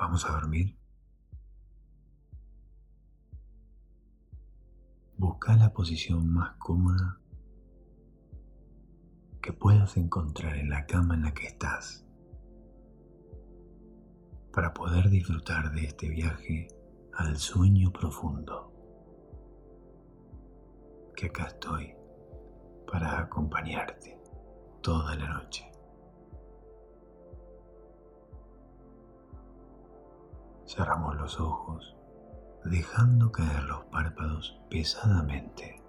Vamos a dormir. Busca la posición más cómoda que puedas encontrar en la cama en la que estás para poder disfrutar de este viaje al sueño profundo. Que acá estoy para acompañarte toda la noche. Cerramos los ojos dejando caer los párpados pesadamente.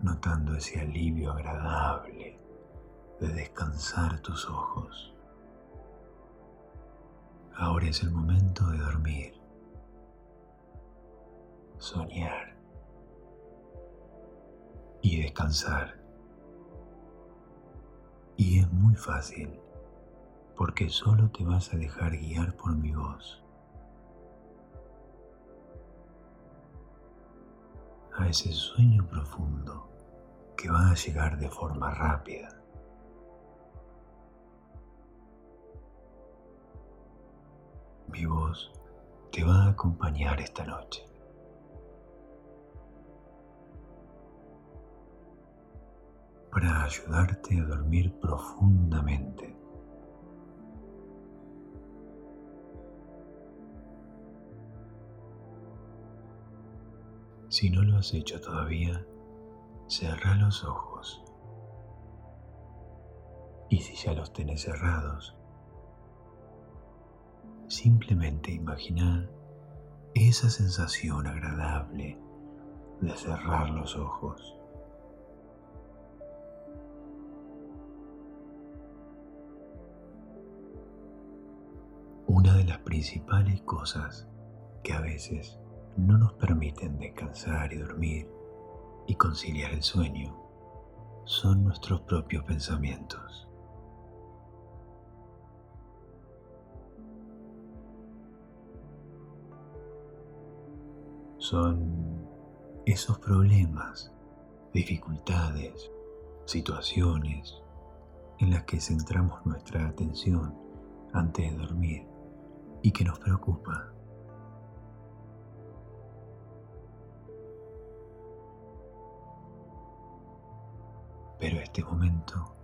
Notando ese alivio agradable de descansar tus ojos. Ahora es el momento de dormir, soñar y descansar. Y es muy fácil porque solo te vas a dejar guiar por mi voz. A ese sueño profundo que va a llegar de forma rápida. Mi voz te va a acompañar esta noche. para ayudarte a dormir profundamente. Si no lo has hecho todavía, cierra los ojos. Y si ya los tenés cerrados, simplemente imagina esa sensación agradable de cerrar los ojos. Una de las principales cosas que a veces no nos permiten descansar y dormir y conciliar el sueño son nuestros propios pensamientos. Son esos problemas, dificultades, situaciones en las que centramos nuestra atención antes de dormir y que nos preocupa Pero este momento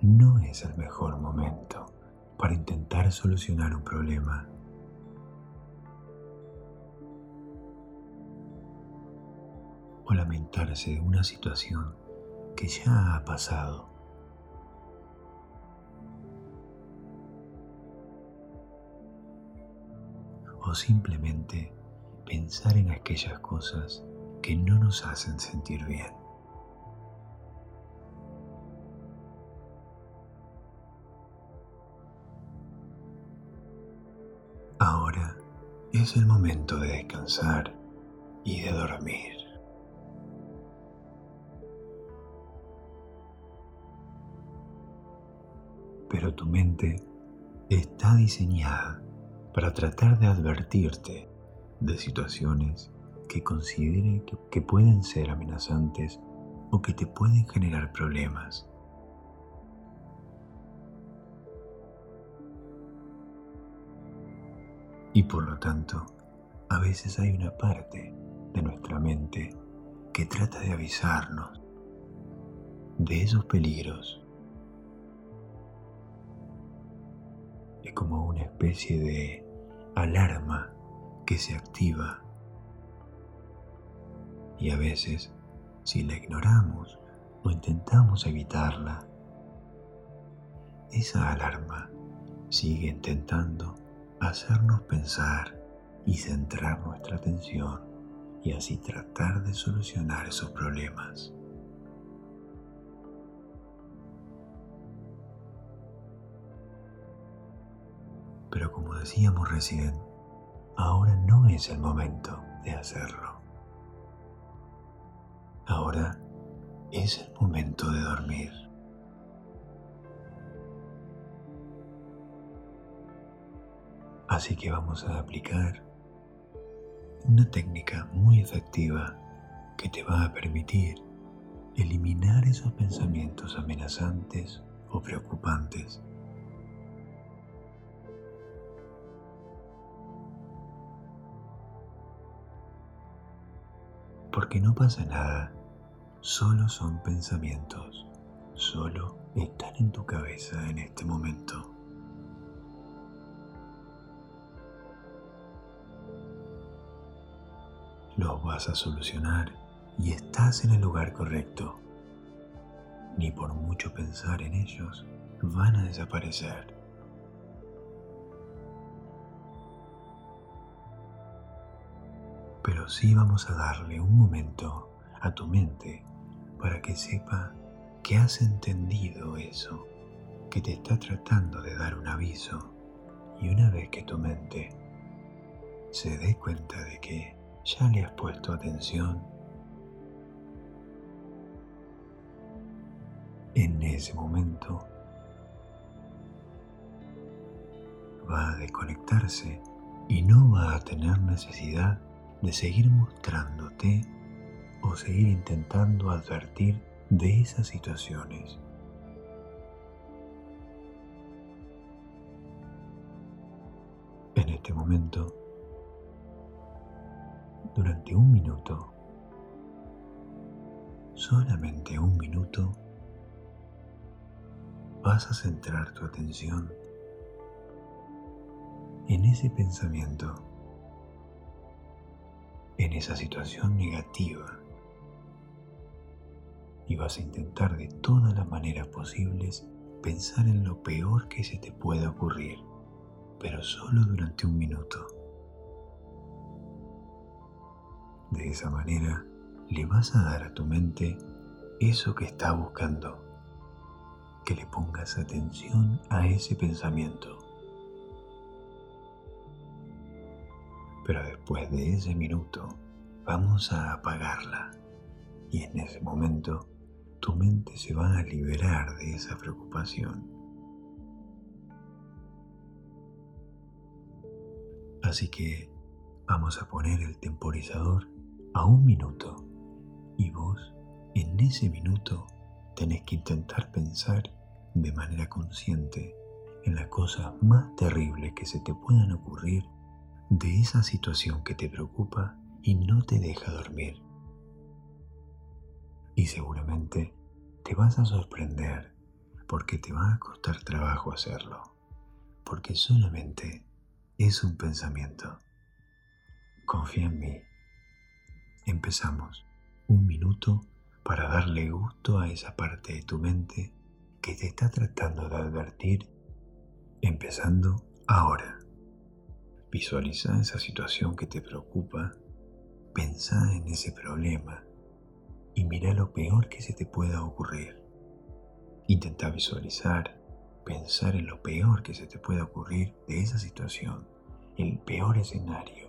no es el mejor momento para intentar solucionar un problema. O lamentarse de una situación que ya ha pasado. O simplemente pensar en aquellas cosas que no nos hacen sentir bien. Es el momento de descansar y de dormir. Pero tu mente está diseñada para tratar de advertirte de situaciones que considere que, pueden ser amenazantes o que te pueden generar problemas. Y por lo tanto, a veces hay una parte de nuestra mente que trata de avisarnos de esos peligros. Es como una especie de alarma que se activa. Y a veces, si la ignoramos o intentamos evitarla, esa alarma sigue intentando hacernos pensar y centrar nuestra atención y así tratar de solucionar esos problemas. Pero como decíamos recién, ahora no es el momento de hacerlo. Ahora es el momento de dormir. Así que vamos a aplicar una técnica muy efectiva que te va a permitir eliminar esos pensamientos amenazantes o preocupantes. Porque no pasa nada, solo son pensamientos, solo están en tu cabeza en este momento. Los vas a solucionar y estás en el lugar correcto. Ni por mucho pensar en ellos van a desaparecer. Pero sí vamos a darle un momento a tu mente para que sepa que has entendido eso, que te está tratando de dar un aviso. Y una vez que tu mente se dé cuenta de que ya le has puesto atención, en ese momento va a desconectarse y no va a tener necesidad de seguir mostrándote o seguir intentando advertir de esas situaciones. En este momento, durante un minuto, solamente un minuto, vas a centrar tu atención en ese pensamiento, en esa situación negativa. Y vas a intentar de todas las maneras posibles pensar en lo peor que se te pueda ocurrir, pero solo durante un minuto. De esa manera le vas a dar a tu mente eso que está buscando, que le pongas atención a ese pensamiento. Pero después de ese minuto vamos a apagarla y en ese momento tu mente se va a liberar de esa preocupación. Así que vamos a poner el temporizador a un minuto y vos en ese minuto tenés que intentar pensar de manera consciente en las cosas más terribles que se te puedan ocurrir de esa situación que te preocupa y no te deja dormir. Y seguramente te vas a sorprender porque te va a costar trabajo hacerlo, porque solamente es un pensamiento. Confía en mí Empezamos un minuto para darle gusto a esa parte de tu mente que te está tratando de advertir, empezando ahora. Visualiza esa situación que te preocupa, pensá en ese problema y mira lo peor que se te pueda ocurrir. Intenta visualizar, pensar en lo peor que se te pueda ocurrir de esa situación, el peor escenario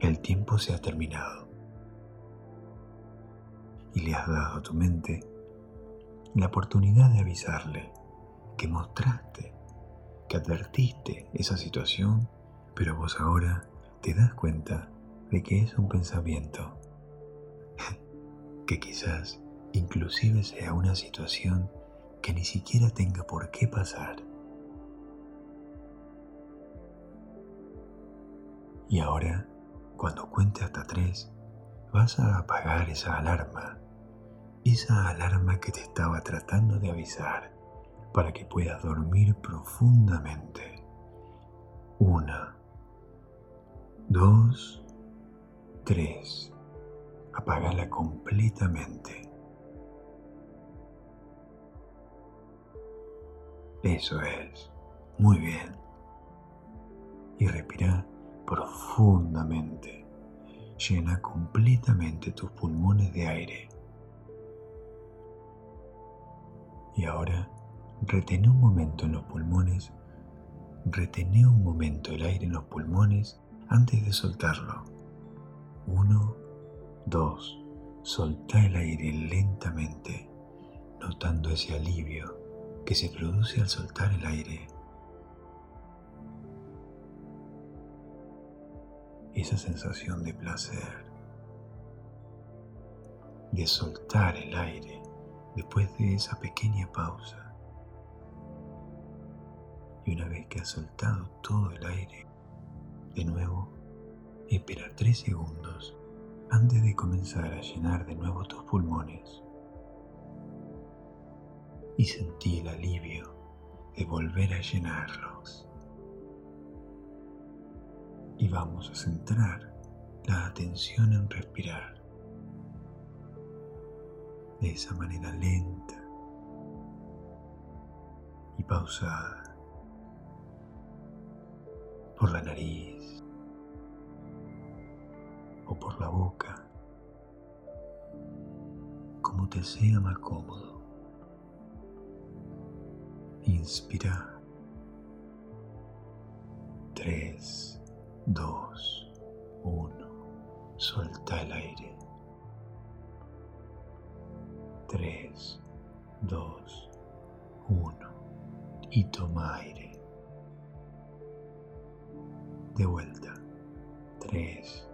El tiempo se ha terminado y le has dado a tu mente la oportunidad de avisarle que mostraste, que advertiste esa situación, pero vos ahora te das cuenta de que es un pensamiento, que quizás inclusive sea una situación que ni siquiera tenga por qué pasar. Y ahora, cuando cuente hasta tres, vas a apagar esa alarma, esa alarma que te estaba tratando de avisar para que puedas dormir profundamente. Una, dos, 3. Apágala completamente. Eso es. Muy bien. Y respira profundamente. Llena completamente tus pulmones de aire. Y ahora retén un momento en los pulmones. Retené un momento el aire en los pulmones antes de soltarlo. Uno, dos. Solta el aire lentamente, notando ese alivio que se produce al soltar el aire. Esa sensación de placer, de soltar el aire después de esa pequeña pausa. Y una vez que has soltado todo el aire, de nuevo, espera tres segundos antes de comenzar a llenar de nuevo tus pulmones y sentí el alivio de volver a llenarlos. Y vamos a centrar la atención en respirar de esa manera lenta y pausada por la nariz o por la boca, como te sea más cómodo. Inspira. 3, 2, 1. Suelta el aire. 3, 2, 1. Y toma aire. De vuelta. 3,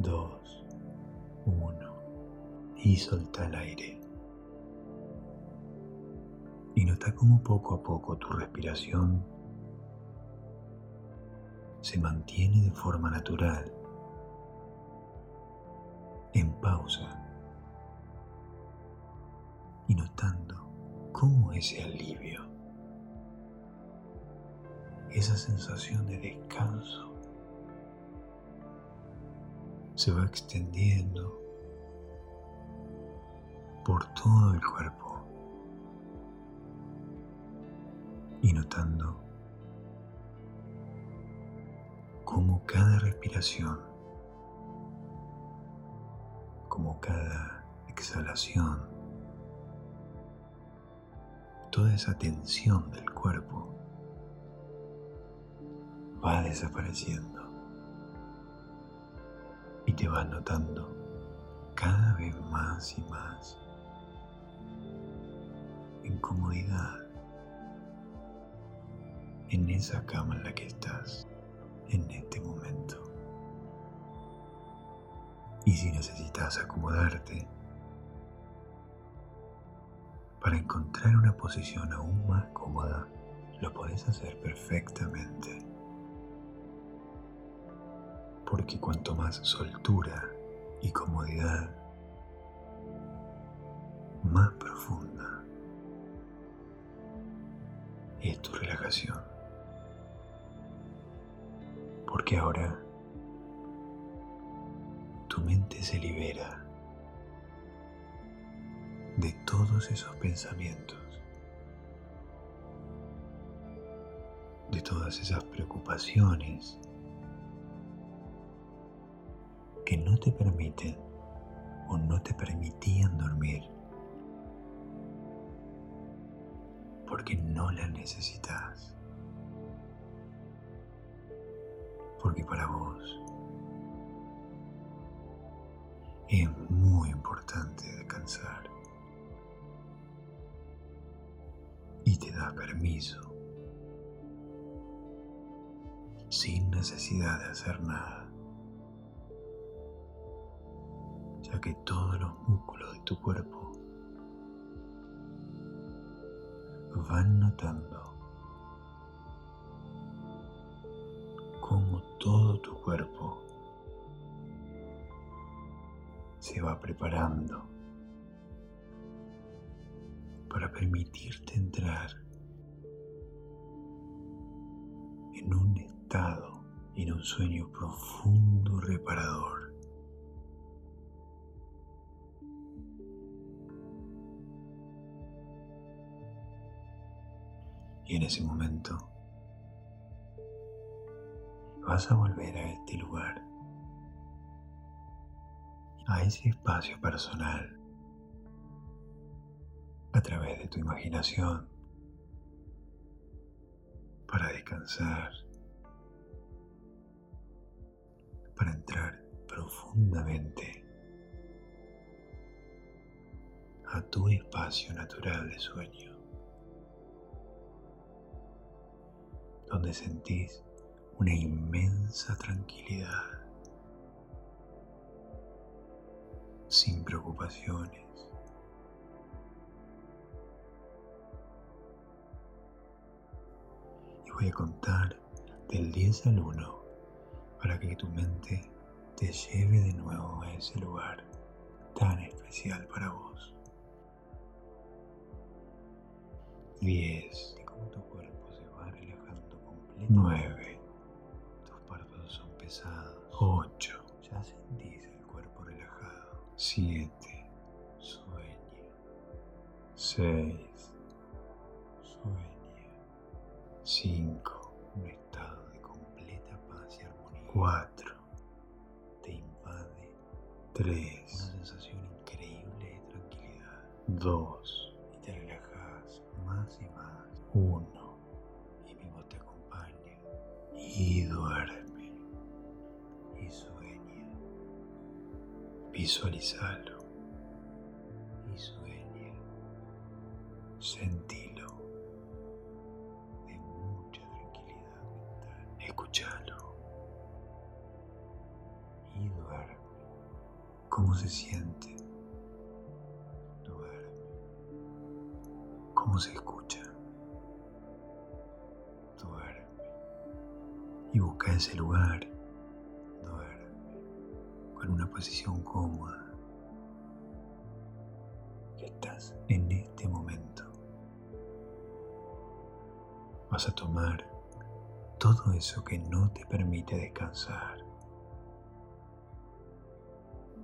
2, 1. Y solta el aire y nota cómo poco a poco tu respiración se mantiene de forma natural, en pausa, y notando cómo ese alivio, esa sensación de descanso, se va extendiendo por todo el cuerpo. y notando cómo cada respiración, como cada exhalación, toda esa tensión del cuerpo va desapareciendo y te vas notando cada vez más y más en comodidad en esa cama en la que estás en este momento. Y si necesitas acomodarte para encontrar una posición aún más cómoda, lo puedes hacer perfectamente. Porque cuanto más soltura y comodidad, más profunda es tu relajación porque ahora tu mente se libera de todos esos pensamientos, de todas esas preocupaciones que no te permiten o no te permitían dormir porque no las necesitas. Porque para vos es muy importante descansar. Y te da permiso. Sin necesidad de hacer nada, ya que todos los músculos de tu cuerpo van notando todo tu cuerpo se va preparando para permitirte entrar en un estado, en un sueño profundo reparador. Y en ese momento vas a volver a este lugar, a ese espacio personal, a través de tu imaginación, para descansar, para entrar profundamente a tu espacio natural de sueño, donde sentís una inmensa tranquilidad, sin preocupaciones. Y voy a contar del 10 al 1 para que tu mente te lleve de nuevo a ese lugar tan especial para vos. 10. Y como tu cuerpo se va relajando completamente. 9. Pesados. 8. Ya sentís el cuerpo relajado. 7. Sueña. 6. Sueña. Visualizalo. Y sueña. Sentilo. De mucha tranquilidad mental. Escúchalo. Y duerme. ¿Cómo se siente? cómo se escucha. Duerme. Y busca ese lugar. Una posición cómoda. Y estás en este momento. Vas a tomar todo eso que no te permite descansar.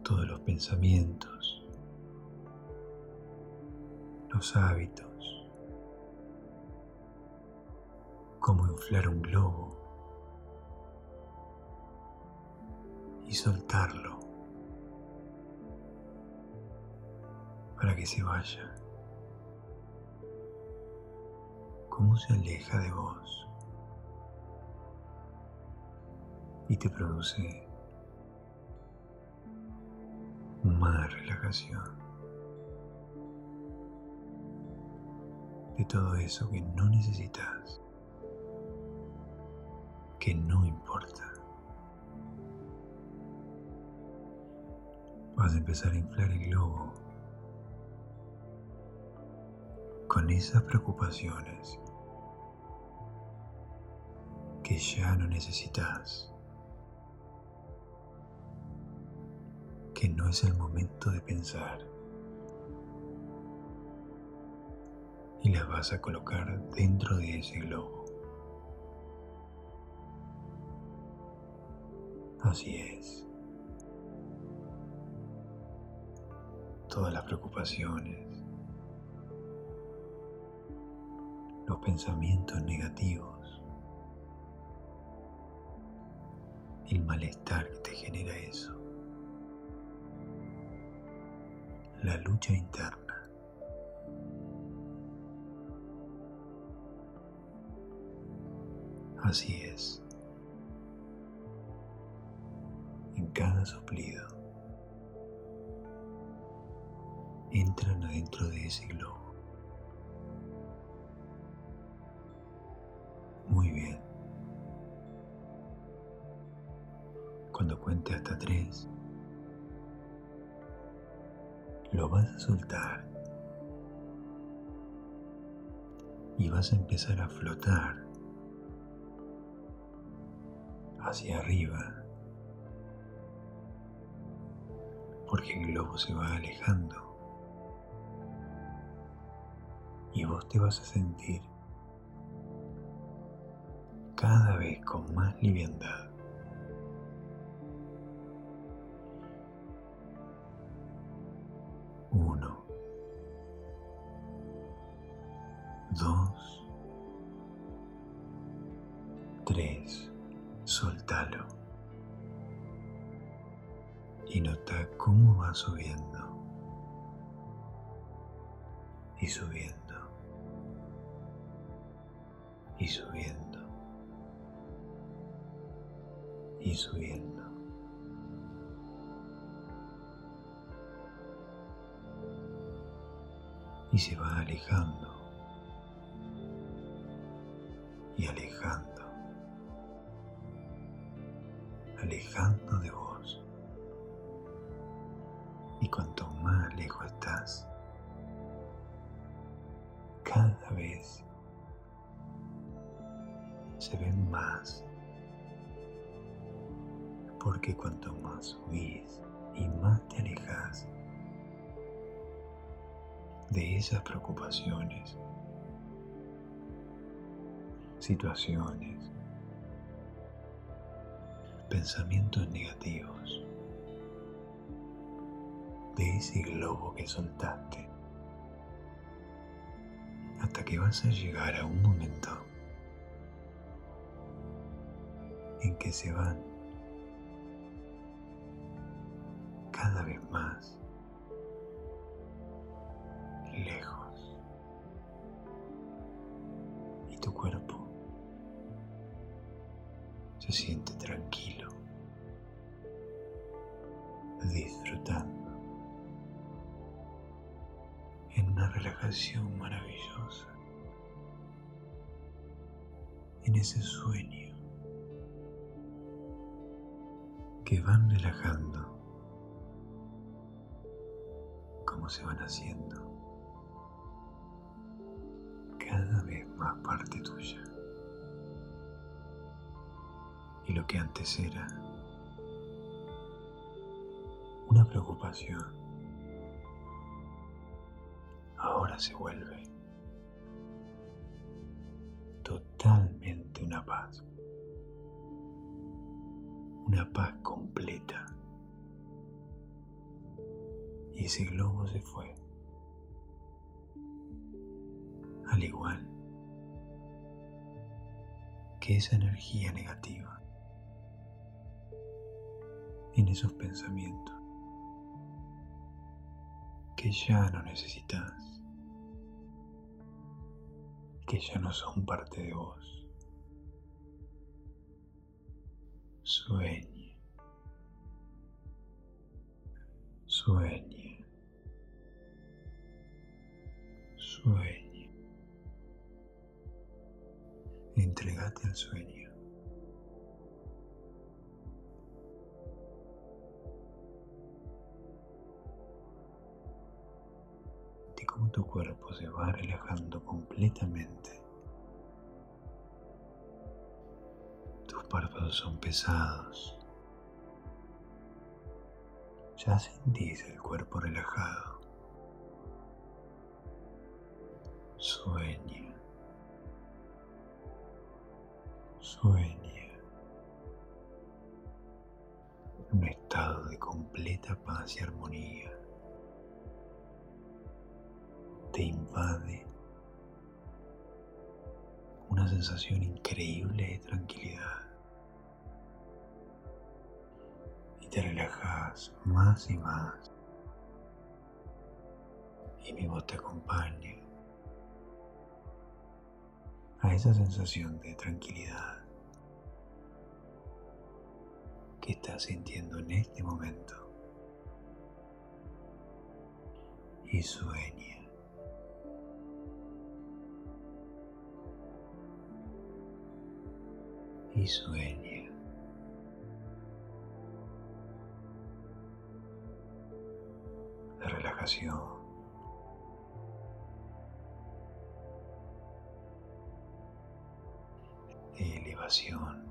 Todos los pensamientos, los hábitos, cómo inflar un globo y soltarlo para que se vaya. Cómo se aleja de vos y te produce más relajación de todo eso que no necesitas que no importa. Vas a empezar a inflar el globo con esas preocupaciones que ya no necesitas, que no es el momento de pensar. Y las vas a colocar dentro de ese globo. Así es. Todas las preocupaciones, los pensamientos negativos, el malestar que te genera eso, la lucha interna. Así es. cada soplido entran adentro de ese globo. Hasta tres, lo vas a soltar. Y vas a empezar a flotar hacia arriba. Porque el globo se va alejando. Y vos te vas a sentir cada vez con más liviandad. Y se va alejando y alejando, alejando de vos. Y cuanto más lejos estás, cada vez se ven más. Porque cuanto más subís y más te alejas de esas preocupaciones, situaciones, pensamientos negativos de ese globo que soltaste hasta que vas a llegar a un momento en que se van van relajando. Como se van haciendo. Cada vez más parte tuya. Y lo que antes era una preocupación, ahora se vuelve totalmente una paz, una paz completa. Y ese globo se fue, al igual que esa energía negativa en esos pensamientos que ya no necesitas, que ya no son parte de vos. Sueñe, sueñe, sueñe. Entregate al sueño. cómo tu cuerpo se va relajando completamente. Párpados son pesados. Ya sentís el cuerpo relajado. Sueña. Sueña. Un estado de completa paz y armonía te invade una sensación increíble de tranquilidad te relajas más y más y mi voz te acompaña a esa sensación de tranquilidad que estás sintiendo en este momento y sueña. y sueña. Elevación.